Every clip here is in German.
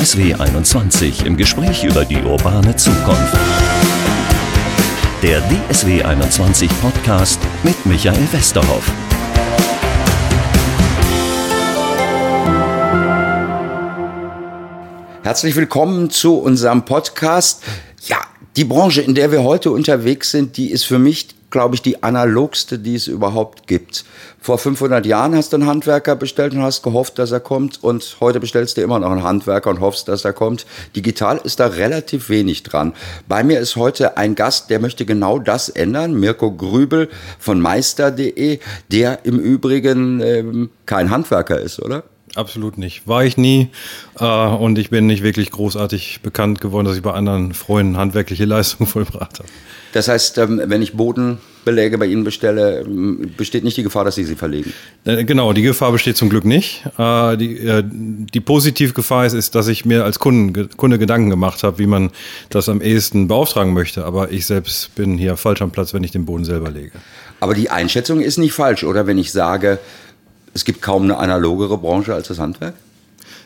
DSW 21 im Gespräch über die urbane Zukunft. Der DSW 21 Podcast mit Michael Westerhoff. Herzlich willkommen zu unserem Podcast. Ja, die Branche, in der wir heute unterwegs sind, die ist für mich glaube ich, die analogste, die es überhaupt gibt. Vor 500 Jahren hast du einen Handwerker bestellt und hast gehofft, dass er kommt. Und heute bestellst du immer noch einen Handwerker und hoffst, dass er kommt. Digital ist da relativ wenig dran. Bei mir ist heute ein Gast, der möchte genau das ändern. Mirko Grübel von meister.de, der im Übrigen ähm, kein Handwerker ist, oder? Absolut nicht. War ich nie. Äh, und ich bin nicht wirklich großartig bekannt geworden, dass ich bei anderen Freunden handwerkliche Leistungen vollbracht habe. Das heißt, ähm, wenn ich Bodenbeläge bei Ihnen bestelle, ähm, besteht nicht die Gefahr, dass Sie sie verlegen? Äh, genau, die Gefahr besteht zum Glück nicht. Äh, die, äh, die Positivgefahr ist, ist, dass ich mir als Kunden, Kunde Gedanken gemacht habe, wie man das am ehesten beauftragen möchte. Aber ich selbst bin hier falsch am Platz, wenn ich den Boden selber lege. Aber die Einschätzung ist nicht falsch, oder? Wenn ich sage, es gibt kaum eine analogere Branche als das Handwerk?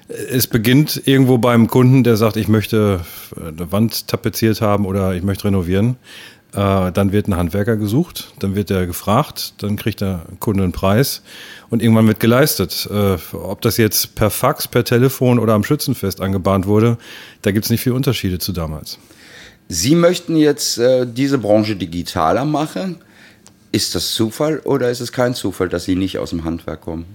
Es beginnt irgendwo beim Kunden, der sagt, ich möchte eine Wand tapeziert haben oder ich möchte renovieren. Äh, dann wird ein Handwerker gesucht, dann wird er gefragt, dann kriegt der Kunde einen Preis und irgendwann wird geleistet. Äh, ob das jetzt per Fax, per Telefon oder am Schützenfest angebahnt wurde, da gibt es nicht viele Unterschiede zu damals. Sie möchten jetzt äh, diese Branche digitaler machen. Ist das Zufall oder ist es kein Zufall, dass Sie nicht aus dem Handwerk kommen?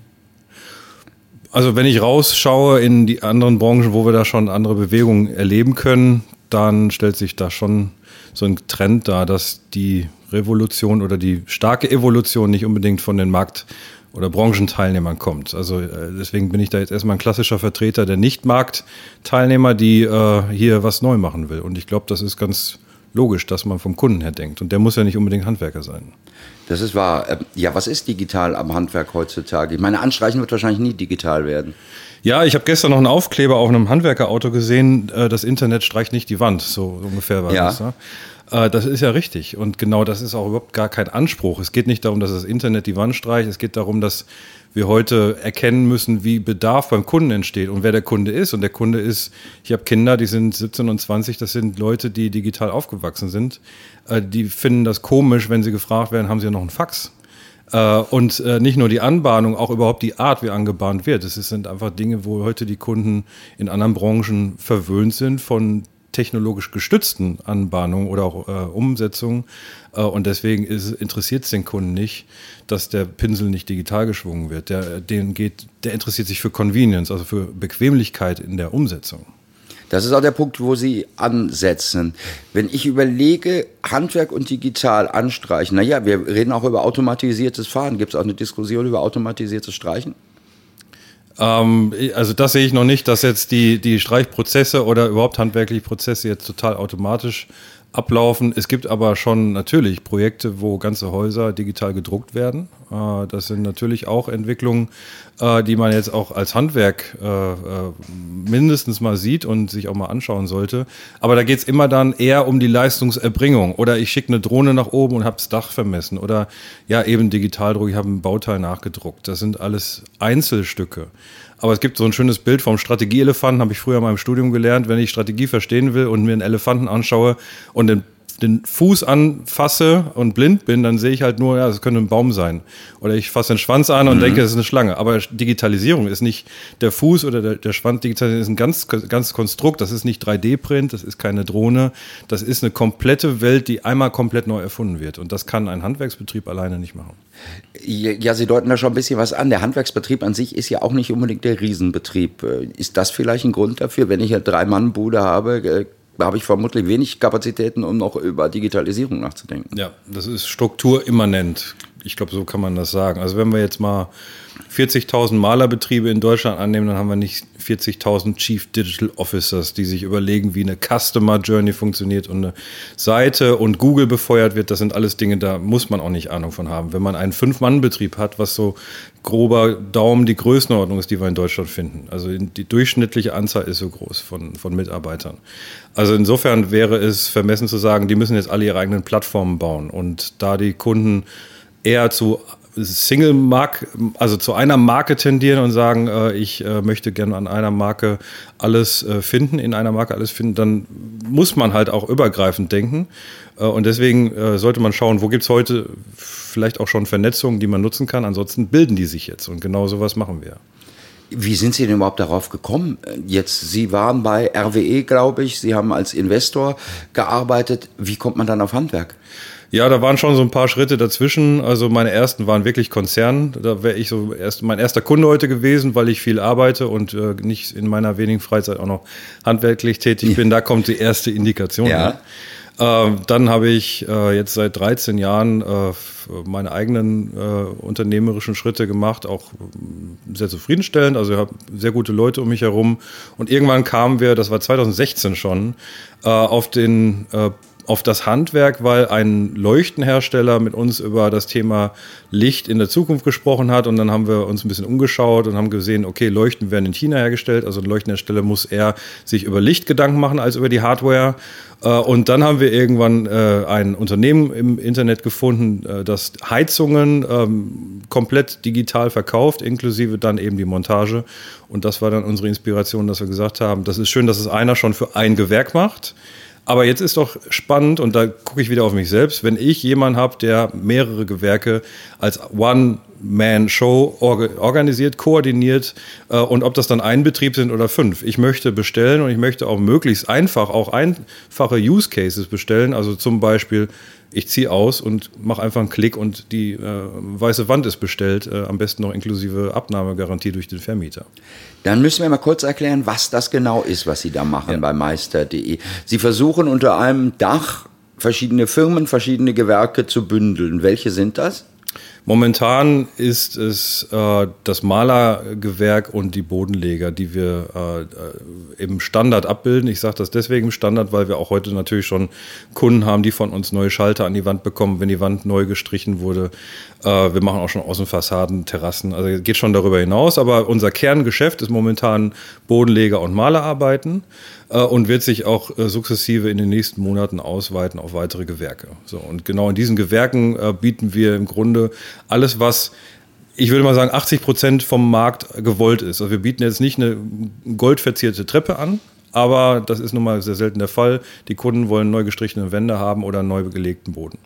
Also wenn ich rausschaue in die anderen Branchen, wo wir da schon andere Bewegungen erleben können, dann stellt sich da schon so ein Trend dar, dass die Revolution oder die starke Evolution nicht unbedingt von den Markt- oder Branchenteilnehmern kommt. Also äh, deswegen bin ich da jetzt erstmal ein klassischer Vertreter der Nicht-Marktteilnehmer, die äh, hier was neu machen will. Und ich glaube, das ist ganz logisch, dass man vom Kunden her denkt. Und der muss ja nicht unbedingt Handwerker sein. Das ist wahr. Äh, ja, was ist digital am Handwerk heutzutage? Ich meine, Anstreichen wird wahrscheinlich nie digital werden. Ja, ich habe gestern noch einen Aufkleber auf einem Handwerkerauto gesehen, äh, das Internet streicht nicht die Wand, so ungefähr war ja. das. Ne? Äh, das ist ja richtig. Und genau das ist auch überhaupt gar kein Anspruch. Es geht nicht darum, dass das Internet die Wand streicht. Es geht darum, dass wir heute erkennen müssen, wie Bedarf beim Kunden entsteht und wer der Kunde ist. Und der Kunde ist, ich habe Kinder, die sind 17 und 20, das sind Leute, die digital aufgewachsen sind. Äh, die finden das komisch, wenn sie gefragt werden, haben sie noch einen Fax? Äh, und äh, nicht nur die Anbahnung, auch überhaupt die Art, wie angebahnt wird. Das sind einfach Dinge, wo heute die Kunden in anderen Branchen verwöhnt sind von technologisch gestützten Anbahnungen oder auch äh, Umsetzungen. Äh, und deswegen interessiert es den Kunden nicht, dass der Pinsel nicht digital geschwungen wird. Der, den geht, der interessiert sich für Convenience, also für Bequemlichkeit in der Umsetzung. Das ist auch der Punkt, wo Sie ansetzen. Wenn ich überlege, Handwerk und digital anstreichen, naja, wir reden auch über automatisiertes Fahren. Gibt es auch eine Diskussion über automatisiertes Streichen? Ähm, also das sehe ich noch nicht, dass jetzt die, die Streichprozesse oder überhaupt handwerkliche Prozesse jetzt total automatisch ablaufen. Es gibt aber schon natürlich Projekte, wo ganze Häuser digital gedruckt werden. Äh, das sind natürlich auch Entwicklungen, äh, die man jetzt auch als Handwerk äh, mindestens mal sieht und sich auch mal anschauen sollte. Aber da geht es immer dann eher um die Leistungserbringung. Oder ich schicke eine Drohne nach oben und habe das Dach vermessen. Oder ja, eben Digitaldruck, ich habe ein Bauteil nachgedruckt. Das sind alles Einzelstücke. Aber es gibt so ein schönes Bild vom Strategieelefanten, habe ich früher in meinem Studium gelernt. Wenn ich Strategie verstehen will und mir einen Elefanten anschaue und den den Fuß anfasse und blind bin, dann sehe ich halt nur, ja, das könnte ein Baum sein. Oder ich fasse den Schwanz an und mhm. denke, das ist eine Schlange. Aber Digitalisierung ist nicht der Fuß oder der, der Schwanz. Digitalisierung ist ein ganz, ganz Konstrukt. Das ist nicht 3D-Print, das ist keine Drohne. Das ist eine komplette Welt, die einmal komplett neu erfunden wird. Und das kann ein Handwerksbetrieb alleine nicht machen. Ja, Sie deuten da schon ein bisschen was an. Der Handwerksbetrieb an sich ist ja auch nicht unbedingt der Riesenbetrieb. Ist das vielleicht ein Grund dafür, wenn ich eine Drei-Mann-Bude habe, äh, habe ich vermutlich wenig Kapazitäten, um noch über Digitalisierung nachzudenken. Ja, das ist strukturimmanent. Ich glaube, so kann man das sagen. Also wenn wir jetzt mal 40.000 Malerbetriebe in Deutschland annehmen, dann haben wir nicht 40.000 Chief Digital Officers, die sich überlegen, wie eine Customer Journey funktioniert und eine Seite und Google befeuert wird. Das sind alles Dinge, da muss man auch nicht Ahnung von haben. Wenn man einen Fünf-Mann-Betrieb hat, was so grober Daumen die Größenordnung ist, die wir in Deutschland finden. Also die durchschnittliche Anzahl ist so groß von, von Mitarbeitern. Also insofern wäre es vermessen zu sagen, die müssen jetzt alle ihre eigenen Plattformen bauen und da die Kunden eher zu Single Mark, also zu einer Marke tendieren und sagen, äh, ich äh, möchte gerne an einer Marke alles äh, finden, in einer Marke alles finden, dann muss man halt auch übergreifend denken. Äh, und deswegen äh, sollte man schauen, wo gibt es heute vielleicht auch schon Vernetzungen, die man nutzen kann. Ansonsten bilden die sich jetzt und genau sowas machen wir. Wie sind Sie denn überhaupt darauf gekommen? Jetzt, Sie waren bei RWE, glaube ich, Sie haben als Investor gearbeitet. Wie kommt man dann auf Handwerk? Ja, da waren schon so ein paar Schritte dazwischen. Also meine ersten waren wirklich Konzern. Da wäre ich so erst mein erster Kunde heute gewesen, weil ich viel arbeite und äh, nicht in meiner wenigen Freizeit auch noch handwerklich tätig bin. Da kommt die erste Indikation. Ja. Äh, dann habe ich äh, jetzt seit 13 Jahren äh, meine eigenen äh, unternehmerischen Schritte gemacht, auch äh, sehr zufriedenstellend. Also ich habe sehr gute Leute um mich herum. Und irgendwann kamen wir, das war 2016 schon, auf den auf das Handwerk, weil ein Leuchtenhersteller mit uns über das Thema Licht in der Zukunft gesprochen hat und dann haben wir uns ein bisschen umgeschaut und haben gesehen, okay, Leuchten werden in China hergestellt, also ein Leuchtenhersteller muss eher sich über Licht Gedanken machen als über die Hardware. Äh, und dann haben wir irgendwann äh, ein Unternehmen im Internet gefunden, äh, das Heizungen ähm, komplett digital verkauft, inklusive dann eben die Montage. Und das war dann unsere Inspiration, dass wir gesagt haben, das ist schön, dass es einer schon für ein Gewerk macht. Aber jetzt ist doch spannend, und da gucke ich wieder auf mich selbst, wenn ich jemanden habe, der mehrere Gewerke als One-Man-Show organisiert, koordiniert äh, und ob das dann ein Betrieb sind oder fünf. Ich möchte bestellen und ich möchte auch möglichst einfach, auch einfache Use Cases bestellen. Also zum Beispiel ich ziehe aus und mache einfach einen Klick und die äh, weiße Wand ist bestellt, äh, am besten noch inklusive Abnahmegarantie durch den Vermieter. Dann müssen wir mal kurz erklären, was das genau ist, was Sie da machen ja. bei meister.de. Sie versuchen unter einem Dach verschiedene Firmen, verschiedene Gewerke zu bündeln. Welche sind das? Momentan ist es äh, das Malergewerk und die Bodenleger, die wir äh, im Standard abbilden. Ich sage das deswegen im Standard, weil wir auch heute natürlich schon Kunden haben, die von uns neue Schalter an die Wand bekommen, wenn die Wand neu gestrichen wurde. Äh, wir machen auch schon Außenfassaden, Terrassen. Also geht schon darüber hinaus. Aber unser Kerngeschäft ist momentan Bodenleger und Malerarbeiten äh, und wird sich auch äh, sukzessive in den nächsten Monaten ausweiten auf weitere Gewerke. So, und genau in diesen Gewerken äh, bieten wir im Grunde alles, was ich würde mal sagen, 80 Prozent vom Markt gewollt ist. Also wir bieten jetzt nicht eine goldverzierte Treppe an, aber das ist nun mal sehr selten der Fall. Die Kunden wollen neu gestrichene Wände haben oder neu gelegten Boden.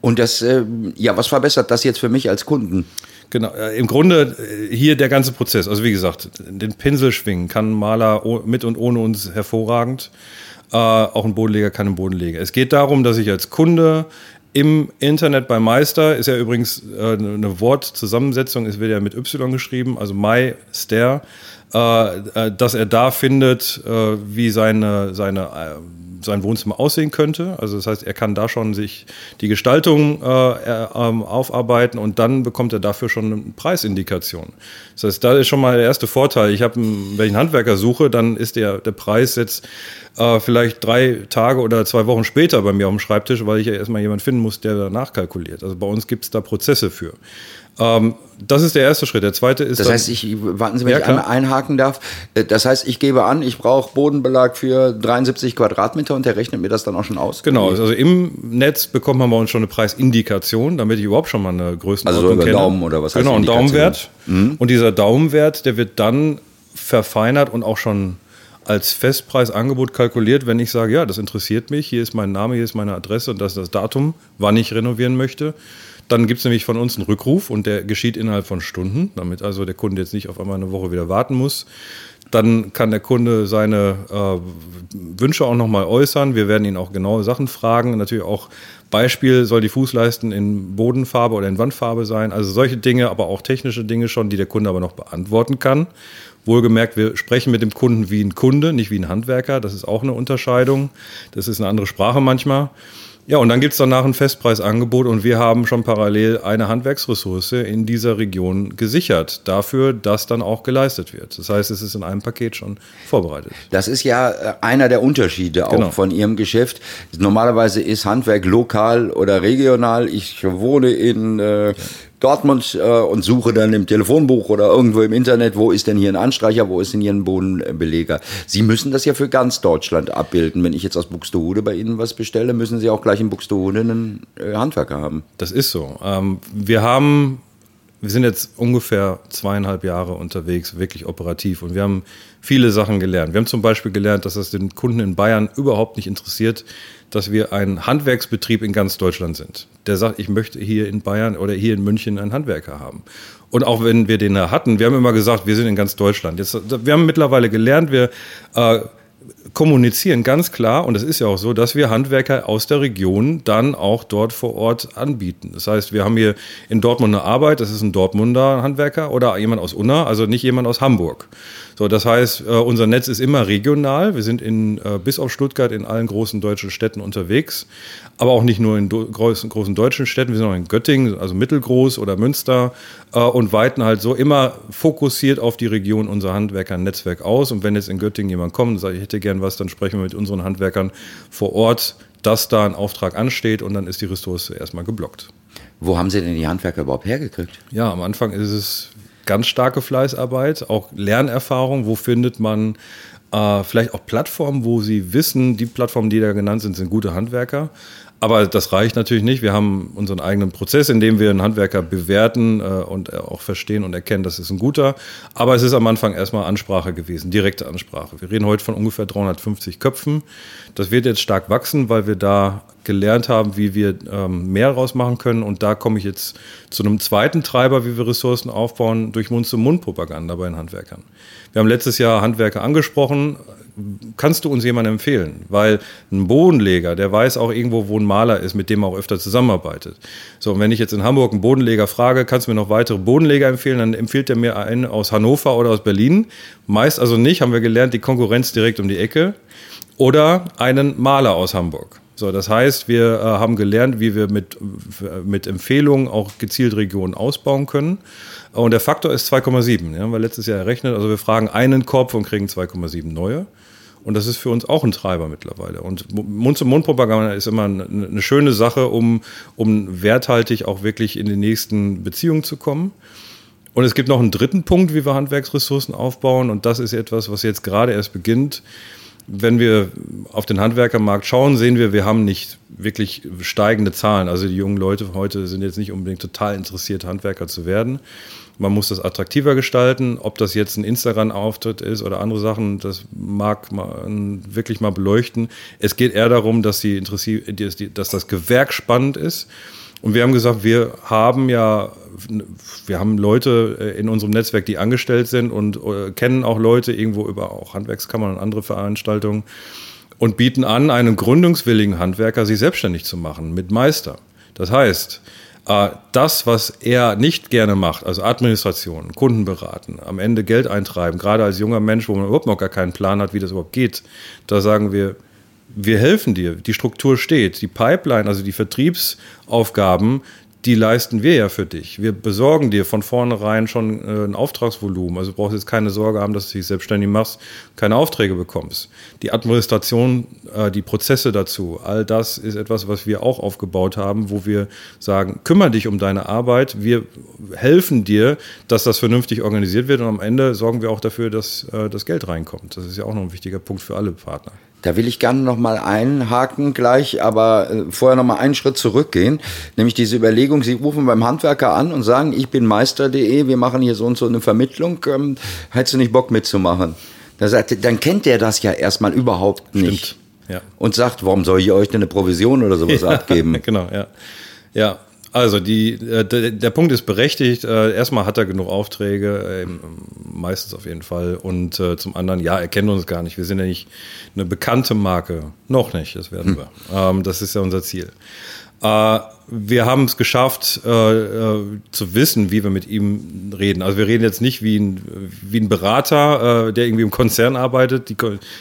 Und das, äh, ja, was verbessert das jetzt für mich als Kunden? Genau, äh, im Grunde äh, hier der ganze Prozess. Also wie gesagt, den Pinsel schwingen kann ein Maler mit und ohne uns hervorragend. Äh, auch ein Bodenleger kann einen Bodenleger. Es geht darum, dass ich als Kunde im Internet bei Meister. Ist ja übrigens äh, eine Wortzusammensetzung, es wird ja mit Y geschrieben, also MySter, äh, äh, dass er da findet, äh, wie seine, seine äh, sein Wohnzimmer aussehen könnte. Also das heißt, er kann da schon sich die Gestaltung äh, ähm, aufarbeiten und dann bekommt er dafür schon eine Preisindikation. Das heißt, da ist schon mal der erste Vorteil. Ich habe, wenn ich einen Handwerker suche, dann ist der, der Preis jetzt äh, vielleicht drei Tage oder zwei Wochen später bei mir auf dem Schreibtisch, weil ich ja erstmal jemanden finden muss, der da nachkalkuliert. Also bei uns gibt es da Prozesse für. Ähm, das ist der erste Schritt. Der zweite ist. Das heißt, ich, warten Sie, wenn ja, ich einmal einhaken darf. Äh, das heißt, ich gebe an, ich brauche Bodenbelag für 73 Quadratmeter und der rechnet mir das dann auch schon aus. Genau, also im Netz bekommt man bei uns schon eine Preisindikation, damit ich überhaupt schon mal eine Größenordnung also so kenne. Daumen oder was Genau, ein Daumenwert. Mhm. Und dieser Daumenwert, der wird dann verfeinert und auch schon als Festpreisangebot kalkuliert, wenn ich sage, ja, das interessiert mich, hier ist mein Name, hier ist meine Adresse und das ist das Datum, wann ich renovieren möchte. Dann gibt es nämlich von uns einen Rückruf und der geschieht innerhalb von Stunden, damit also der Kunde jetzt nicht auf einmal eine Woche wieder warten muss. Dann kann der Kunde seine äh, Wünsche auch nochmal äußern. Wir werden ihn auch genaue Sachen fragen. Natürlich auch Beispiel soll die Fußleisten in Bodenfarbe oder in Wandfarbe sein. Also solche Dinge, aber auch technische Dinge schon, die der Kunde aber noch beantworten kann. Wohlgemerkt, wir sprechen mit dem Kunden wie ein Kunde, nicht wie ein Handwerker. Das ist auch eine Unterscheidung. Das ist eine andere Sprache manchmal. Ja, und dann gibt es danach ein Festpreisangebot und wir haben schon parallel eine Handwerksressource in dieser Region gesichert, dafür, dass dann auch geleistet wird. Das heißt, es ist in einem Paket schon vorbereitet. Das ist ja äh, einer der Unterschiede auch genau. von Ihrem Geschäft. Normalerweise ist Handwerk lokal oder regional. Ich wohne in äh, Dortmund äh, und suche dann im Telefonbuch oder irgendwo im Internet, wo ist denn hier ein Anstreicher, wo ist denn hier ein Bodenbeleger. Sie müssen das ja für ganz Deutschland abbilden. Wenn ich jetzt aus Buxtehude bei Ihnen was bestelle, müssen Sie auch gleich in Buxtehude einen äh, Handwerker haben. Das ist so. Ähm, wir haben wir sind jetzt ungefähr zweieinhalb Jahre unterwegs, wirklich operativ. Und wir haben viele Sachen gelernt. Wir haben zum Beispiel gelernt, dass es den Kunden in Bayern überhaupt nicht interessiert, dass wir ein Handwerksbetrieb in ganz Deutschland sind. Der sagt, ich möchte hier in Bayern oder hier in München einen Handwerker haben. Und auch wenn wir den da hatten, wir haben immer gesagt, wir sind in ganz Deutschland. Jetzt, wir haben mittlerweile gelernt, wir äh, kommunizieren ganz klar, und es ist ja auch so, dass wir Handwerker aus der Region dann auch dort vor Ort anbieten. Das heißt, wir haben hier in Dortmund eine Arbeit, das ist ein Dortmunder Handwerker oder jemand aus Unna, also nicht jemand aus Hamburg. So, das heißt, äh, unser Netz ist immer regional. Wir sind in, äh, bis auf Stuttgart in allen großen deutschen Städten unterwegs, aber auch nicht nur in großen, großen deutschen Städten. Wir sind auch in Göttingen, also mittelgroß oder Münster äh, und weiten halt so immer fokussiert auf die Region unser Handwerker-Netzwerk aus. Und wenn jetzt in Göttingen jemand kommt und sagt, ich hätte gern was, dann sprechen wir mit unseren Handwerkern vor Ort, dass da ein Auftrag ansteht und dann ist die Ressource erstmal geblockt. Wo haben Sie denn die Handwerker überhaupt hergekriegt? Ja, am Anfang ist es ganz starke Fleißarbeit, auch Lernerfahrung. Wo findet man äh, vielleicht auch Plattformen, wo sie wissen, die Plattformen, die da genannt sind, sind gute Handwerker. Aber das reicht natürlich nicht. Wir haben unseren eigenen Prozess, in dem wir einen Handwerker bewerten äh, und auch verstehen und erkennen, das ist ein guter. Aber es ist am Anfang erstmal Ansprache gewesen, direkte Ansprache. Wir reden heute von ungefähr 350 Köpfen. Das wird jetzt stark wachsen, weil wir da gelernt haben, wie wir ähm, mehr rausmachen können. Und da komme ich jetzt zu einem zweiten Treiber, wie wir Ressourcen aufbauen, durch Mund-zu-Mund-Propaganda bei den Handwerkern. Wir haben letztes Jahr Handwerker angesprochen. Kannst du uns jemanden empfehlen? Weil ein Bodenleger, der weiß auch irgendwo, wo ein Maler ist, mit dem er auch öfter zusammenarbeitet. So, und wenn ich jetzt in Hamburg einen Bodenleger frage, kannst du mir noch weitere Bodenleger empfehlen, dann empfiehlt er mir einen aus Hannover oder aus Berlin. Meist also nicht, haben wir gelernt, die Konkurrenz direkt um die Ecke. Oder einen Maler aus Hamburg. So, das heißt, wir äh, haben gelernt, wie wir mit, mit Empfehlungen auch gezielt Regionen ausbauen können. Und der Faktor ist 2,7. Ja, haben wir letztes Jahr errechnet. Also wir fragen einen Kopf und kriegen 2,7 neue. Und das ist für uns auch ein Treiber mittlerweile. Und Mund-zu-Mund-Propaganda ist immer eine, schöne Sache, um, um werthaltig auch wirklich in die nächsten Beziehungen zu kommen. Und es gibt noch einen dritten Punkt, wie wir Handwerksressourcen aufbauen. Und das ist etwas, was jetzt gerade erst beginnt wenn wir auf den Handwerkermarkt schauen, sehen wir, wir haben nicht wirklich steigende Zahlen. Also die jungen Leute heute sind jetzt nicht unbedingt total interessiert, Handwerker zu werden. Man muss das attraktiver gestalten. Ob das jetzt ein Instagram-Auftritt ist oder andere Sachen, das mag man wirklich mal beleuchten. Es geht eher darum, dass, die dass das Gewerk spannend ist und wir haben gesagt, wir haben ja, wir haben Leute äh, in unserem Netzwerk, die angestellt sind und äh, kennen auch Leute irgendwo über auch Handwerkskammern und andere Veranstaltungen und bieten an, einen gründungswilligen Handwerker sich selbstständig zu machen mit Meister. Das heißt, das, was er nicht gerne macht, also Administration, Kunden beraten, am Ende Geld eintreiben, gerade als junger Mensch, wo man überhaupt noch gar keinen Plan hat, wie das überhaupt geht, da sagen wir, wir helfen dir. Die Struktur steht. Die Pipeline, also die Vertriebsaufgaben, die leisten wir ja für dich. Wir besorgen dir von vornherein schon äh, ein Auftragsvolumen. Also du brauchst jetzt keine Sorge haben, dass du dich selbstständig machst, keine Aufträge bekommst. Die Administration, äh, die Prozesse dazu, all das ist etwas, was wir auch aufgebaut haben, wo wir sagen, kümmere dich um deine Arbeit. Wir helfen dir, dass das vernünftig organisiert wird und am Ende sorgen wir auch dafür, dass äh, das Geld reinkommt. Das ist ja auch noch ein wichtiger Punkt für alle Partner. Da will ich gerne noch mal einhaken gleich, aber äh, vorher noch mal einen Schritt zurückgehen, nämlich diese Überlegung, Sie rufen beim Handwerker an und sagen, ich bin Meister.de, wir machen hier so und so eine Vermittlung, ähm, hättest du nicht Bock mitzumachen? Da sagt, dann kennt der das ja erstmal überhaupt nicht. Stimmt. Ja. Und sagt, warum soll ich euch denn eine Provision oder sowas ja, abgeben? Genau, ja. Ja, also die, äh, der, der, Punkt ist berechtigt. Äh, erstmal hat er genug Aufträge, äh, meistens auf jeden Fall. Und äh, zum anderen, ja, er kennt uns gar nicht. Wir sind ja nicht eine bekannte Marke. Noch nicht, das werden hm. wir. Ähm, das ist ja unser Ziel. Äh, wir haben es geschafft, äh, äh, zu wissen, wie wir mit ihm reden. Also wir reden jetzt nicht wie ein, wie ein Berater, äh, der irgendwie im Konzern arbeitet. Die,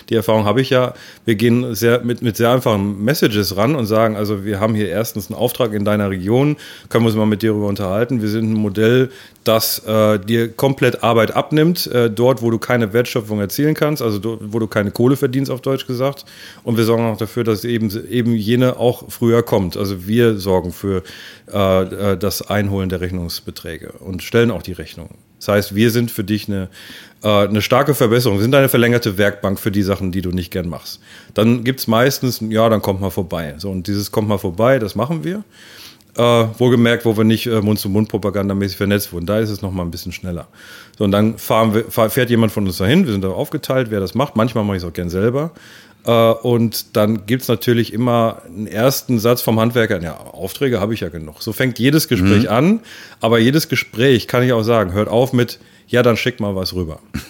die Erfahrung habe ich ja. Wir gehen sehr, mit, mit sehr einfachen Messages ran und sagen, also wir haben hier erstens einen Auftrag in deiner Region, können wir uns mal mit dir darüber unterhalten. Wir sind ein Modell, das äh, dir komplett Arbeit abnimmt, äh, dort, wo du keine Wertschöpfung erzielen kannst, also dort, wo du keine Kohle verdienst, auf Deutsch gesagt. Und wir sorgen auch dafür, dass eben, eben jene auch früher kommt. Also wir sorgen für äh, äh, das Einholen der Rechnungsbeträge und stellen auch die Rechnung. Das heißt, wir sind für dich eine, äh, eine starke Verbesserung, wir sind eine verlängerte Werkbank für die Sachen, die du nicht gern machst. Dann gibt es meistens, ja, dann kommt mal vorbei. So, und dieses kommt mal vorbei, das machen wir. Äh, wohlgemerkt, wo wir nicht äh, Mund-zu-Mund-propagandamäßig vernetzt wurden. Da ist es noch mal ein bisschen schneller. So, und dann wir, fährt jemand von uns dahin. Wir sind da aufgeteilt, wer das macht. Manchmal mache ich es auch gern selber. Äh, und dann gibt es natürlich immer einen ersten Satz vom Handwerker. Ja, Aufträge habe ich ja genug. So fängt jedes Gespräch mhm. an. Aber jedes Gespräch, kann ich auch sagen, hört auf mit, ja, dann schick mal was rüber.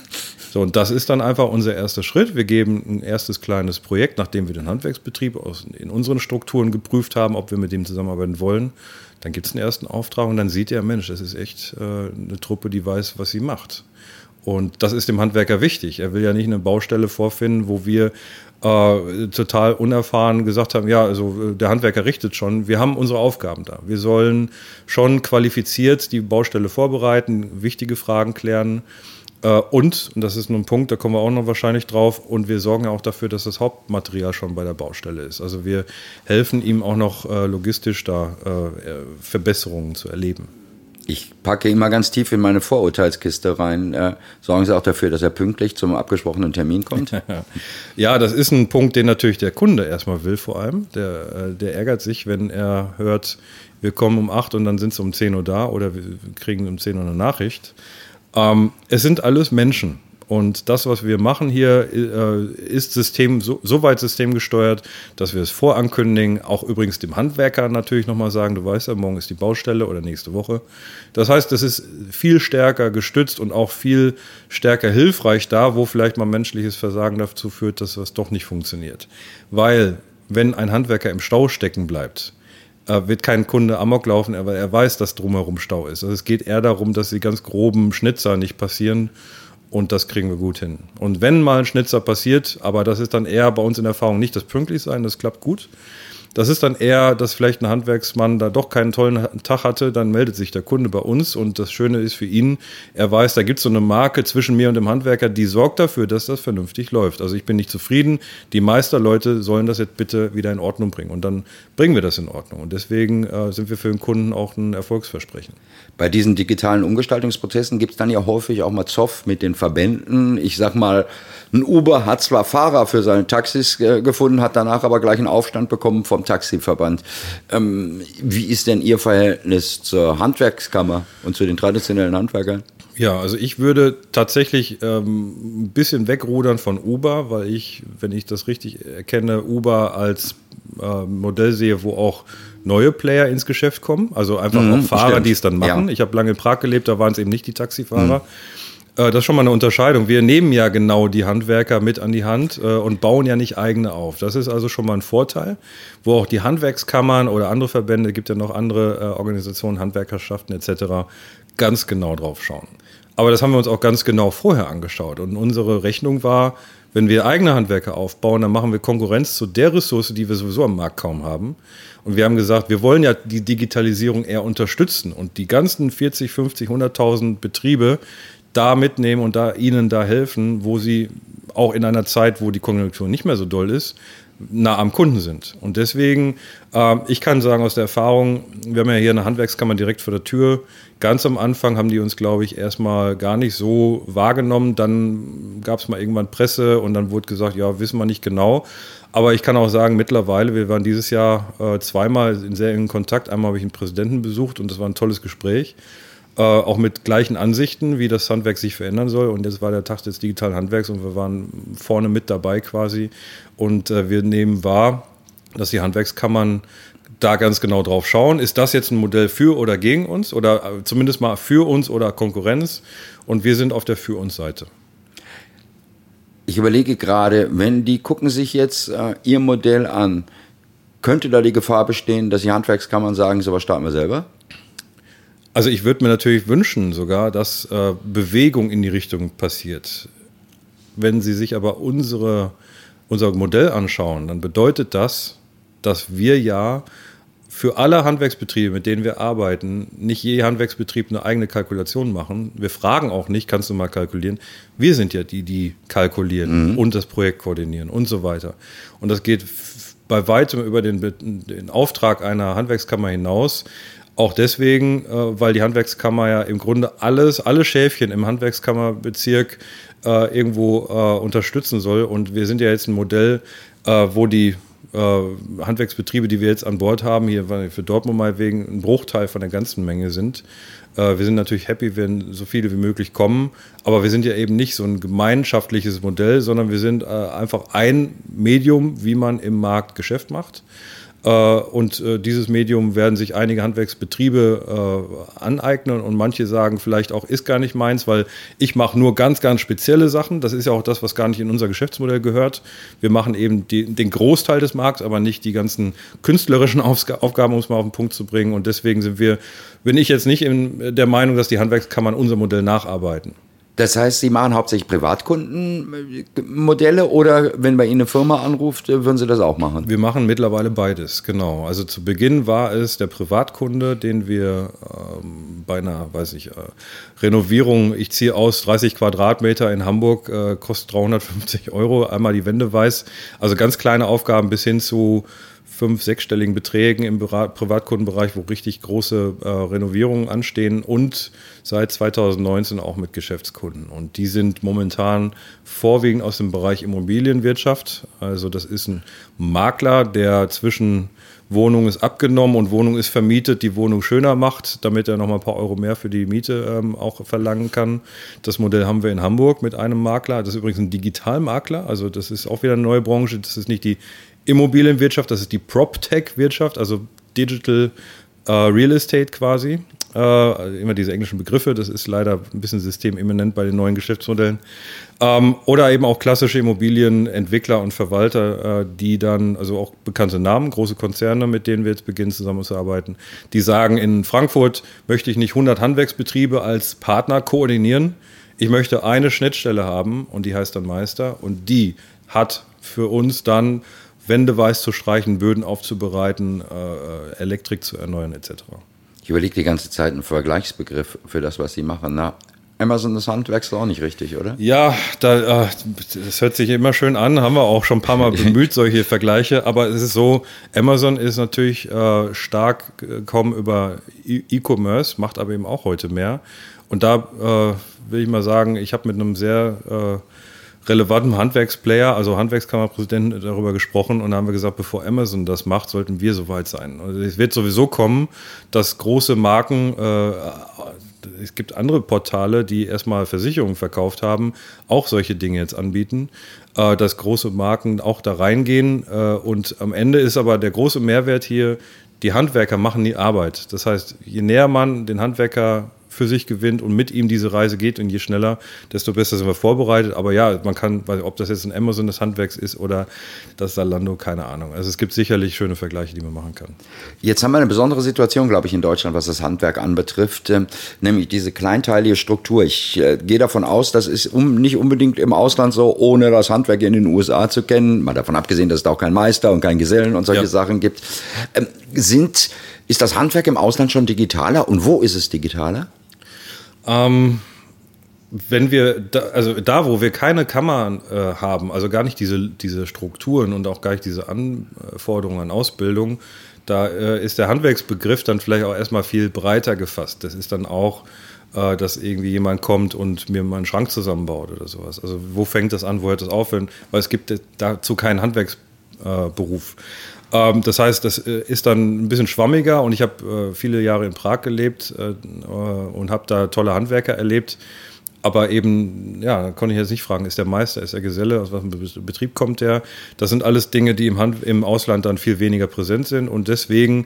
So, und das ist dann einfach unser erster Schritt. Wir geben ein erstes kleines Projekt, nachdem wir den Handwerksbetrieb aus, in unseren Strukturen geprüft haben, ob wir mit dem zusammenarbeiten wollen. Dann gibt es einen ersten Auftrag und dann sieht er, Mensch, das ist echt äh, eine Truppe, die weiß, was sie macht. Und das ist dem Handwerker wichtig. Er will ja nicht eine Baustelle vorfinden, wo wir äh, total unerfahren gesagt haben, ja, also äh, der Handwerker richtet schon, wir haben unsere Aufgaben da. Wir sollen schon qualifiziert die Baustelle vorbereiten, wichtige Fragen klären äh, und, und das ist nur ein Punkt, da kommen wir auch noch wahrscheinlich drauf, und wir sorgen auch dafür, dass das Hauptmaterial schon bei der Baustelle ist. Also wir helfen ihm auch noch äh, logistisch da Verbesserungen zu erleben. Ich packe mal ganz tief in meine Vorurteilskiste rein. Äh, sorgen Sie auch dafür, dass er pünktlich zum abgesprochenen Termin kommt? ja, das ist ein Punkt, den natürlich der Kunde erstmal will, vor allem. Der, äh, der ärgert sich, wenn er hört, wir kommen um 8 und dann sind sie um 10 Uhr da oder wir kriegen um 10 Uhr eine Nachricht. Ähm, es sind alles Menschen. Und das, was wir machen hier, äh, ist System, so, so, weit systemgesteuert, dass wir es vorankündigen. Auch übrigens dem Handwerker natürlich nochmal sagen, du weißt ja, morgen ist die Baustelle oder nächste Woche. Das heißt, es ist viel stärker gestützt und auch viel stärker hilfreich da, wo vielleicht mal menschliches Versagen dazu führt, dass was doch nicht funktioniert. Weil, wenn ein Handwerker im Stau stecken bleibt, äh, wird kein Kunde Amok laufen, aber er weiß, dass drumherum Stau ist. Also es geht eher darum, dass die ganz groben Schnitzer nicht passieren und das kriegen wir gut hin. Und wenn mal ein Schnitzer passiert, aber das ist dann eher bei uns in Erfahrung nicht das Pünktlichsein, das klappt gut, das ist dann eher, dass vielleicht ein Handwerksmann da doch keinen tollen Tag hatte, dann meldet sich der Kunde bei uns und das Schöne ist für ihn, er weiß, da gibt es so eine Marke zwischen mir und dem Handwerker, die sorgt dafür, dass das vernünftig läuft. Also ich bin nicht zufrieden, die Meisterleute sollen das jetzt bitte wieder in Ordnung bringen und dann bringen wir das in Ordnung und deswegen äh, sind wir für den Kunden auch ein Erfolgsversprechen. Bei diesen digitalen Umgestaltungsprozessen gibt es dann ja häufig auch mal Zoff mit den Verbänden. Ich sag mal, ein Uber hat zwar Fahrer für seine Taxis äh, gefunden, hat danach aber gleich einen Aufstand bekommen vom Taxiverband. Ähm, wie ist denn Ihr Verhältnis zur Handwerkskammer und zu den traditionellen Handwerkern? Ja, also ich würde tatsächlich ähm, ein bisschen wegrudern von Uber, weil ich, wenn ich das richtig erkenne, Uber als äh, Modell sehe, wo auch neue Player ins Geschäft kommen. Also einfach mhm, auch Fahrer, stimmt. die es dann machen. Ja. Ich habe lange in Prag gelebt, da waren es eben nicht die Taxifahrer. Mhm. Äh, das ist schon mal eine Unterscheidung. Wir nehmen ja genau die Handwerker mit an die Hand äh, und bauen ja nicht eigene auf. Das ist also schon mal ein Vorteil, wo auch die Handwerkskammern oder andere Verbände, gibt ja noch andere äh, Organisationen, Handwerkerschaften etc., ganz genau drauf schauen. Aber das haben wir uns auch ganz genau vorher angeschaut. Und unsere Rechnung war, wenn wir eigene Handwerker aufbauen, dann machen wir Konkurrenz zu der Ressource, die wir sowieso am Markt kaum haben. Und wir haben gesagt, wir wollen ja die Digitalisierung eher unterstützen und die ganzen 40, 50, 100.000 Betriebe, da mitnehmen und da ihnen da helfen, wo sie auch in einer Zeit, wo die Konjunktur nicht mehr so doll ist, nah am Kunden sind. Und deswegen, äh, ich kann sagen aus der Erfahrung, wir haben ja hier eine Handwerkskammer direkt vor der Tür. Ganz am Anfang haben die uns, glaube ich, erstmal gar nicht so wahrgenommen. Dann gab es mal irgendwann Presse und dann wurde gesagt, ja, wissen wir nicht genau. Aber ich kann auch sagen, mittlerweile, wir waren dieses Jahr äh, zweimal in sehr engen Kontakt. Einmal habe ich einen Präsidenten besucht und das war ein tolles Gespräch äh, auch mit gleichen Ansichten, wie das Handwerk sich verändern soll. Und jetzt war der Tag des digitalen Handwerks und wir waren vorne mit dabei quasi. Und äh, wir nehmen wahr, dass die Handwerkskammern da ganz genau drauf schauen. Ist das jetzt ein Modell für oder gegen uns oder äh, zumindest mal für uns oder Konkurrenz? Und wir sind auf der Für uns Seite. Ich überlege gerade, wenn die gucken sich jetzt äh, ihr Modell an, könnte da die Gefahr bestehen, dass die Handwerkskammern sagen, so was starten wir selber? Also ich würde mir natürlich wünschen sogar, dass äh, Bewegung in die Richtung passiert. Wenn Sie sich aber unsere, unser Modell anschauen, dann bedeutet das, dass wir ja für alle Handwerksbetriebe, mit denen wir arbeiten, nicht je Handwerksbetrieb eine eigene Kalkulation machen. Wir fragen auch nicht, kannst du mal kalkulieren? Wir sind ja die, die kalkulieren mhm. und das Projekt koordinieren und so weiter. Und das geht bei weitem über den, den Auftrag einer Handwerkskammer hinaus. Auch deswegen, äh, weil die Handwerkskammer ja im Grunde alles, alle Schäfchen im Handwerkskammerbezirk äh, irgendwo äh, unterstützen soll. Und wir sind ja jetzt ein Modell, wo die Handwerksbetriebe, die wir jetzt an Bord haben, hier für Dortmund mal wegen ein Bruchteil von der ganzen Menge sind. Wir sind natürlich happy, wenn so viele wie möglich kommen, aber wir sind ja eben nicht so ein gemeinschaftliches Modell, sondern wir sind einfach ein Medium, wie man im Markt Geschäft macht. Äh, und äh, dieses Medium werden sich einige Handwerksbetriebe äh, aneignen und manche sagen vielleicht auch, ist gar nicht meins, weil ich mache nur ganz, ganz spezielle Sachen. Das ist ja auch das, was gar nicht in unser Geschäftsmodell gehört. Wir machen eben die, den Großteil des Markts, aber nicht die ganzen künstlerischen Aufgaben, um es mal auf den Punkt zu bringen. Und deswegen sind wir, bin ich jetzt nicht in der Meinung, dass die Handwerkskammern unser Modell nacharbeiten. Das heißt, Sie machen hauptsächlich Privatkundenmodelle oder wenn bei Ihnen eine Firma anruft, würden Sie das auch machen? Wir machen mittlerweile beides, genau. Also zu Beginn war es der Privatkunde, den wir ähm, bei einer, weiß ich, äh, Renovierung, ich ziehe aus 30 Quadratmeter in Hamburg, äh, kostet 350 Euro, einmal die Wände weiß. Also ganz kleine Aufgaben bis hin zu fünf-, sechsstelligen Beträgen im Privatkundenbereich, wo richtig große äh, Renovierungen anstehen und seit 2019 auch mit Geschäftskunden. Und die sind momentan vorwiegend aus dem Bereich Immobilienwirtschaft. Also das ist ein Makler, der zwischen Wohnung ist abgenommen und Wohnung ist vermietet, die Wohnung schöner macht, damit er noch mal ein paar Euro mehr für die Miete ähm, auch verlangen kann. Das Modell haben wir in Hamburg mit einem Makler. Das ist übrigens ein Digitalmakler, also das ist auch wieder eine neue Branche. Das ist nicht die Immobilienwirtschaft, das ist die PropTech-Wirtschaft, also Digital äh, Real Estate quasi. Äh, immer diese englischen Begriffe, das ist leider ein bisschen systemimmanent bei den neuen Geschäftsmodellen. Ähm, oder eben auch klassische Immobilienentwickler und Verwalter, äh, die dann, also auch bekannte Namen, große Konzerne, mit denen wir jetzt beginnen zusammenzuarbeiten, die sagen, in Frankfurt möchte ich nicht 100 Handwerksbetriebe als Partner koordinieren. Ich möchte eine Schnittstelle haben und die heißt dann Meister und die hat für uns dann Wände weiß zu streichen, Böden aufzubereiten, äh, Elektrik zu erneuern etc. Ich überlege die ganze Zeit einen Vergleichsbegriff für das, was Sie machen. Na, Amazon das Handwerk auch nicht richtig, oder? Ja, da, äh, das hört sich immer schön an, haben wir auch schon ein paar Mal bemüht, solche Vergleiche, aber es ist so, Amazon ist natürlich äh, stark gekommen über e- E-Commerce, macht aber eben auch heute mehr. Und da äh, will ich mal sagen, ich habe mit einem sehr relevanten Handwerksplayer, also Handwerkskammerpräsidenten, darüber gesprochen und haben wir gesagt, bevor Amazon das macht, sollten wir soweit sein. Also es wird sowieso kommen, dass große Marken, äh, es gibt andere Portale, die erstmal Versicherungen verkauft haben, auch solche Dinge jetzt anbieten, äh, dass große Marken auch da reingehen äh, und am Ende ist aber der große Mehrwert hier, die Handwerker machen die Arbeit. Das heißt, je näher man den Handwerker für sich gewinnt und mit ihm diese Reise geht und je schneller, desto besser sind wir vorbereitet. Aber ja, man kann, ob das jetzt ein Amazon des Handwerks ist oder das Salando, keine Ahnung. Also es gibt sicherlich schöne Vergleiche, die man machen kann. Jetzt haben wir eine besondere Situation, glaube ich, in Deutschland, was das Handwerk anbetrifft, ähm, nämlich diese kleinteilige Struktur. Ich äh, gehe davon aus, das ist um, nicht unbedingt im Ausland so, ohne das Handwerk in den USA zu kennen. Mal davon abgesehen, dass es da auch kein Meister und kein Gesellen und solche ja. Sachen gibt. Ähm, sind, ist das Handwerk im Ausland schon digitaler und wo ist es digitaler? Ähm, wenn wir, da, also da, wo wir keine Kammern äh, haben, also gar nicht diese, diese Strukturen und auch gar nicht diese Anforderungen an Ausbildung, da äh, ist der Handwerksbegriff dann vielleicht auch erstmal viel breiter gefasst. Das ist dann auch, äh, dass irgendwie jemand kommt und mir mal einen Schrank zusammenbaut oder sowas. Also wo fängt das an, wo hört das auf? Weil es gibt dazu keinen Handwerksberuf. Ähm, das heißt, das äh, ist dann ein bisschen schwammiger und ich habe äh, viele Jahre in Prag gelebt äh, und habe da tolle Handwerker erlebt. Aber eben, ja, konnte ich jetzt nicht fragen, ist der Meister, ist der Geselle, aus welchem Betrieb kommt der? Das sind alles Dinge, die im, Hand, im Ausland dann viel weniger präsent sind und deswegen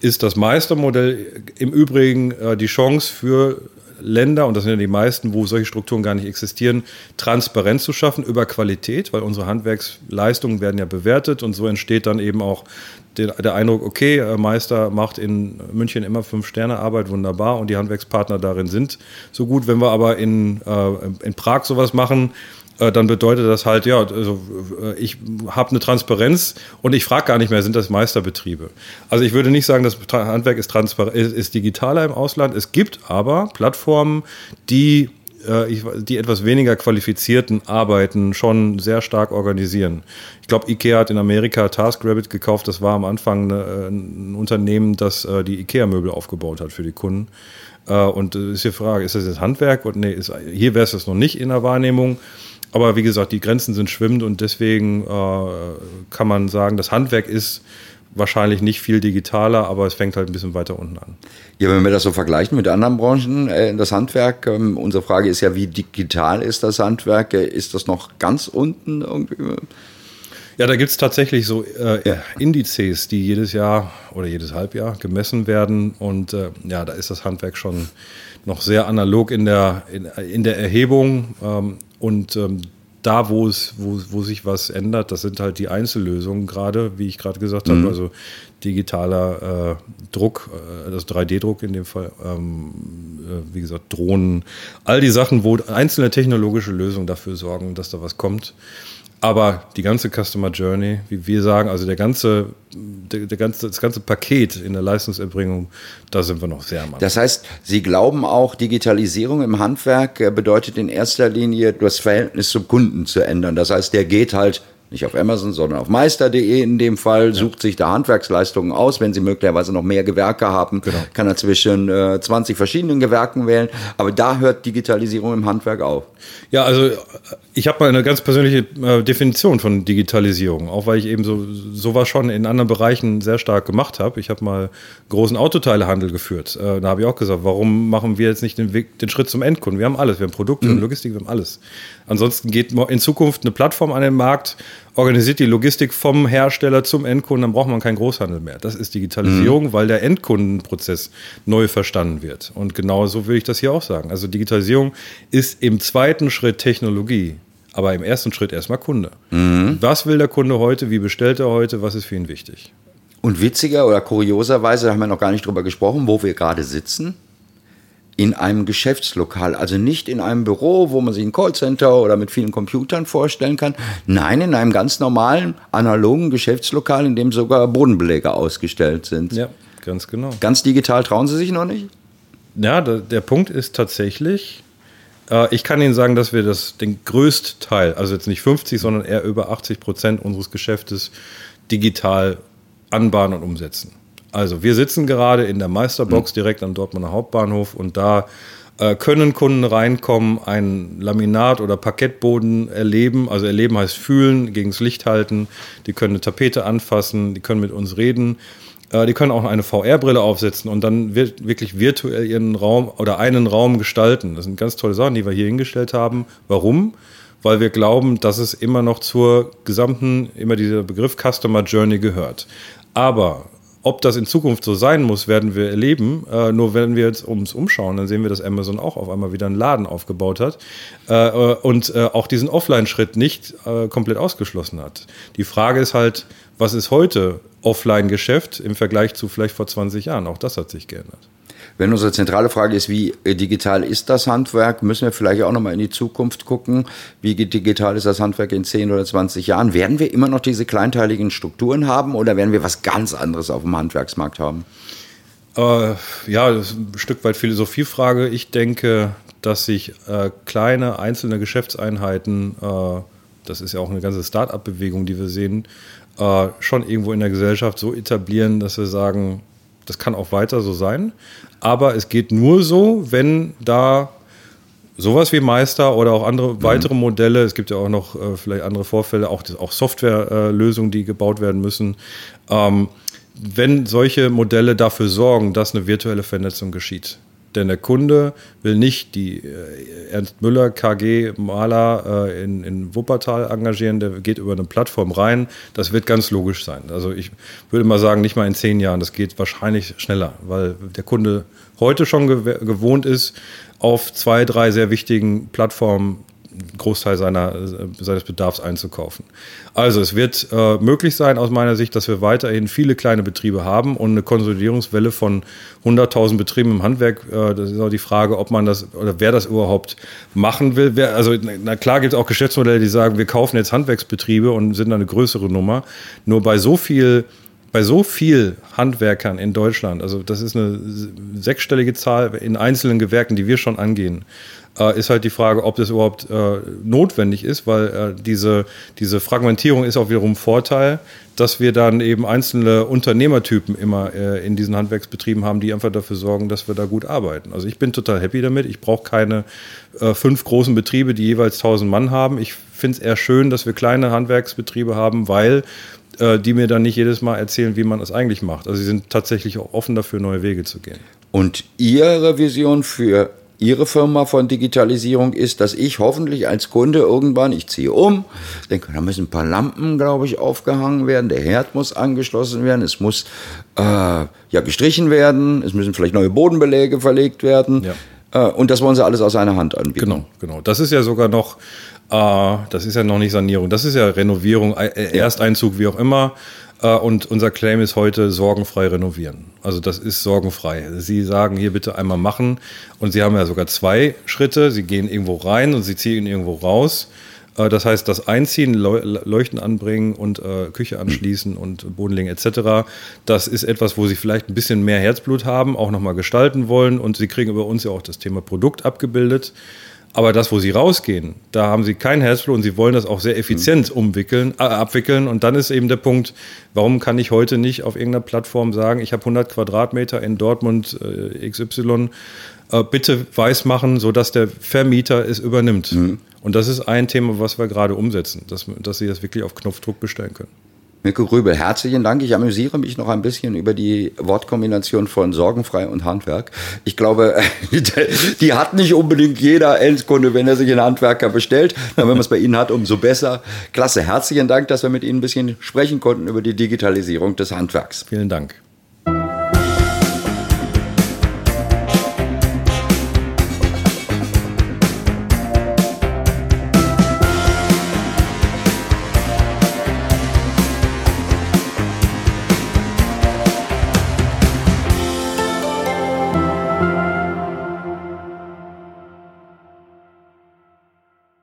ist das Meistermodell im Übrigen die Chance für Länder, und das sind ja die meisten, wo solche Strukturen gar nicht existieren, Transparenz zu schaffen über Qualität, weil unsere Handwerksleistungen werden ja bewertet und so entsteht dann eben auch der, der Eindruck, okay, äh, Meister macht in München immer fünf Sterne Arbeit, wunderbar, und die Handwerkspartner darin sind so gut. Wenn wir aber in, äh, in Prag sowas machen, dann bedeutet das halt, ja, also äh, ich habe eine Transparenz und ich frage gar nicht mehr, sind das Meisterbetriebe? Also ich würde nicht sagen, das Handwerk ist, ist, ist digitaler im Ausland. Es gibt aber Plattformen, die äh, die etwas weniger qualifizierten Arbeiten schon sehr stark organisieren. Ich glaube, IKEA hat in Amerika TaskRabbit gekauft. Das war am Anfang ein Unternehmen, das äh, die IKEA-Möbel aufgebaut hat für die Kunden. Äh, und äh, ist die Frage, ist das jetzt Handwerk? Und nee, hier wäre es das noch nicht in der Wahrnehmung. Aber wie gesagt, die Grenzen sind schwimmend und deswegen äh, kann man sagen, das Handwerk ist wahrscheinlich nicht viel digitaler, aber es fängt halt ein bisschen weiter unten an. Ja, wenn wir das so vergleichen mit anderen Branchen, äh, das Handwerk, ähm, unsere Frage ist ja, wie digital ist das Handwerk? Äh, ist das noch ganz unten irgendwie? Ja, da gibt es tatsächlich so äh, ja. Indizes, die jedes Jahr oder jedes Halbjahr gemessen werden. Und äh, ja, da ist das Handwerk schon noch sehr analog in der, in, in der Erhebung. Ähm, und ähm, da, wo es, wo, wo sich was ändert, das sind halt die Einzellösungen gerade, wie ich gerade gesagt mhm. habe, also digitaler äh, Druck, äh, das 3D-Druck in dem Fall, ähm, äh, wie gesagt, Drohnen, all die Sachen, wo einzelne technologische Lösungen dafür sorgen, dass da was kommt. Aber die ganze Customer Journey, wie wir sagen, also der ganze, der, der ganze, das ganze Paket in der Leistungserbringung, da sind wir noch sehr am Anfang. Das heißt, Sie glauben auch, Digitalisierung im Handwerk äh, bedeutet in erster Linie, das Verhältnis zum Kunden zu ändern. Das heißt, der geht halt nicht auf Amazon, sondern auf meister.de in dem Fall, ja. sucht sich da Handwerksleistungen aus. Wenn Sie möglicherweise noch mehr Gewerke haben, genau. kann er zwischen äh, 20 verschiedenen Gewerken wählen. Aber da hört Digitalisierung im Handwerk auf. Ja, also ich habe mal eine ganz persönliche äh, Definition von Digitalisierung, auch weil ich eben so sowas schon in anderen Bereichen sehr stark gemacht habe. Ich habe mal großen Autoteilehandel geführt. Äh, da habe ich auch gesagt, warum machen wir jetzt nicht den Weg, den Schritt zum Endkunden? Wir haben alles, wir haben Produkte, mhm. wir haben Logistik, wir haben alles. Ansonsten geht in Zukunft eine Plattform an den Markt, organisiert die Logistik vom Hersteller zum Endkunden, dann braucht man keinen Großhandel mehr. Das ist Digitalisierung, mhm. weil der Endkundenprozess neu verstanden wird. Und genau so will ich das hier auch sagen. Also Digitalisierung ist im zweiten Schritt Technologie, aber im ersten Schritt erstmal Kunde. Mhm. Was will der Kunde heute? Wie bestellt er heute? Was ist für ihn wichtig? Und witziger oder kurioserweise, da haben wir noch gar nicht drüber gesprochen, wo wir gerade sitzen in einem Geschäftslokal, also nicht in einem Büro, wo man sich ein Callcenter oder mit vielen Computern vorstellen kann. Nein, in einem ganz normalen, analogen Geschäftslokal, in dem sogar Bodenbeläge ausgestellt sind. Ja, ganz genau. Ganz digital trauen Sie sich noch nicht? Ja, der, der Punkt ist tatsächlich, äh, ich kann Ihnen sagen, dass wir das, den größten Teil, also jetzt nicht 50, sondern eher über 80 Prozent unseres Geschäftes digital anbahnen und umsetzen. Also wir sitzen gerade in der Meisterbox mhm. direkt am Dortmunder Hauptbahnhof und da äh, können Kunden reinkommen, ein Laminat oder Parkettboden erleben. Also erleben heißt fühlen, gegen das Licht halten. Die können eine Tapete anfassen, die können mit uns reden. Äh, die können auch eine VR-Brille aufsetzen und dann wird wirklich virtuell ihren Raum oder einen Raum gestalten. Das sind ganz tolle Sachen, die wir hier hingestellt haben. Warum? Weil wir glauben, dass es immer noch zur gesamten, immer dieser Begriff Customer Journey gehört. Aber ob das in Zukunft so sein muss, werden wir erleben. Äh, nur wenn wir jetzt uns umschauen, dann sehen wir, dass Amazon auch auf einmal wieder einen Laden aufgebaut hat äh, äh und äh, auch diesen Offline-Schritt nicht äh, komplett ausgeschlossen hat. Die Frage ist halt, was ist heute Offline-Geschäft im Vergleich zu vielleicht vor 20 Jahren? Auch das hat sich geändert. Wenn unsere zentrale Frage ist, wie digital ist das Handwerk, müssen wir vielleicht auch nochmal in die Zukunft gucken. Wie digital ist das Handwerk in 10 oder 20 Jahren? Werden wir immer noch diese kleinteiligen Strukturen haben oder werden wir was ganz anderes auf dem Handwerksmarkt haben? Äh, ja, das ist ein Stück weit Philosophiefrage. Ich denke, dass sich äh, kleine einzelne Geschäftseinheiten, äh, das ist ja auch eine ganze Start-up-Bewegung, die wir sehen, äh, schon irgendwo in der Gesellschaft so etablieren, dass wir sagen, das kann auch weiter so sein. Aber es geht nur so, wenn da sowas wie Meister oder auch andere mhm. weitere Modelle, es gibt ja auch noch äh, vielleicht andere Vorfälle, auch, auch Softwarelösungen, äh, die gebaut werden müssen. Ähm, wenn solche Modelle dafür sorgen, dass eine virtuelle Vernetzung geschieht. Denn der Kunde will nicht die äh, Ernst Müller KG Maler äh, in, in Wuppertal engagieren, der geht über eine Plattform rein. Das wird ganz logisch sein. Also ich würde mal sagen, nicht mal in zehn Jahren, das geht wahrscheinlich schneller, weil der Kunde heute schon gewohnt ist, auf zwei, drei sehr wichtigen Plattformen Großteil seiner, seines Bedarfs einzukaufen. Also es wird äh, möglich sein aus meiner Sicht, dass wir weiterhin viele kleine Betriebe haben und eine Konsolidierungswelle von 100.000 Betrieben im Handwerk. Äh, das ist auch die Frage, ob man das oder wer das überhaupt machen will. Wer, also na klar gibt es auch Geschäftsmodelle, die sagen, wir kaufen jetzt Handwerksbetriebe und sind eine größere Nummer. Nur bei so viel bei so viel Handwerkern in Deutschland, also das ist eine sechsstellige Zahl in einzelnen Gewerken, die wir schon angehen, äh, ist halt die Frage, ob das überhaupt äh, notwendig ist, weil äh, diese, diese Fragmentierung ist auch wiederum Vorteil, dass wir dann eben einzelne Unternehmertypen immer äh, in diesen Handwerksbetrieben haben, die einfach dafür sorgen, dass wir da gut arbeiten. Also ich bin total happy damit. Ich brauche keine äh, fünf großen Betriebe, die jeweils 1000 Mann haben. Ich finde es eher schön, dass wir kleine Handwerksbetriebe haben, weil äh, die mir dann nicht jedes Mal erzählen, wie man es eigentlich macht. Also sie sind tatsächlich auch offen dafür, neue Wege zu gehen. Und Ihre Vision für Ihre Firma von Digitalisierung ist, dass ich hoffentlich als Kunde irgendwann, ich ziehe um, denke, da müssen ein paar Lampen, glaube ich, aufgehangen werden, der Herd muss angeschlossen werden, es muss äh, ja gestrichen werden, es müssen vielleicht neue Bodenbeläge verlegt werden. Ja. Äh, und das wollen Sie alles aus einer Hand anbieten. Genau, genau. Das ist ja sogar noch, äh, das ist ja noch nicht Sanierung, das ist ja Renovierung, äh, Ersteinzug, wie auch immer. Äh, und unser Claim ist heute sorgenfrei renovieren. Also das ist sorgenfrei. Sie sagen hier bitte einmal machen und Sie haben ja sogar zwei Schritte. Sie gehen irgendwo rein und Sie ziehen irgendwo raus. Äh, das heißt, das Einziehen, Leuchten anbringen und äh, Küche anschließen und Bodenlegen etc., das ist etwas, wo Sie vielleicht ein bisschen mehr Herzblut haben, auch nochmal gestalten wollen und Sie kriegen über uns ja auch das Thema Produkt abgebildet. Aber das, wo sie rausgehen, da haben sie kein Herzblut und sie wollen das auch sehr effizient mhm. umwickeln, äh, abwickeln. Und dann ist eben der Punkt, warum kann ich heute nicht auf irgendeiner Plattform sagen, ich habe 100 Quadratmeter in Dortmund äh, XY, äh, bitte weiß machen, sodass der Vermieter es übernimmt. Mhm. Und das ist ein Thema, was wir gerade umsetzen, dass, dass sie das wirklich auf Knopfdruck bestellen können. Mirko Grübel, herzlichen Dank. Ich amüsiere mich noch ein bisschen über die Wortkombination von sorgenfrei und Handwerk. Ich glaube, die hat nicht unbedingt jeder Endkunde, wenn er sich einen Handwerker bestellt. Aber wenn man es bei Ihnen hat, umso besser. Klasse. Herzlichen Dank, dass wir mit Ihnen ein bisschen sprechen konnten über die Digitalisierung des Handwerks. Vielen Dank.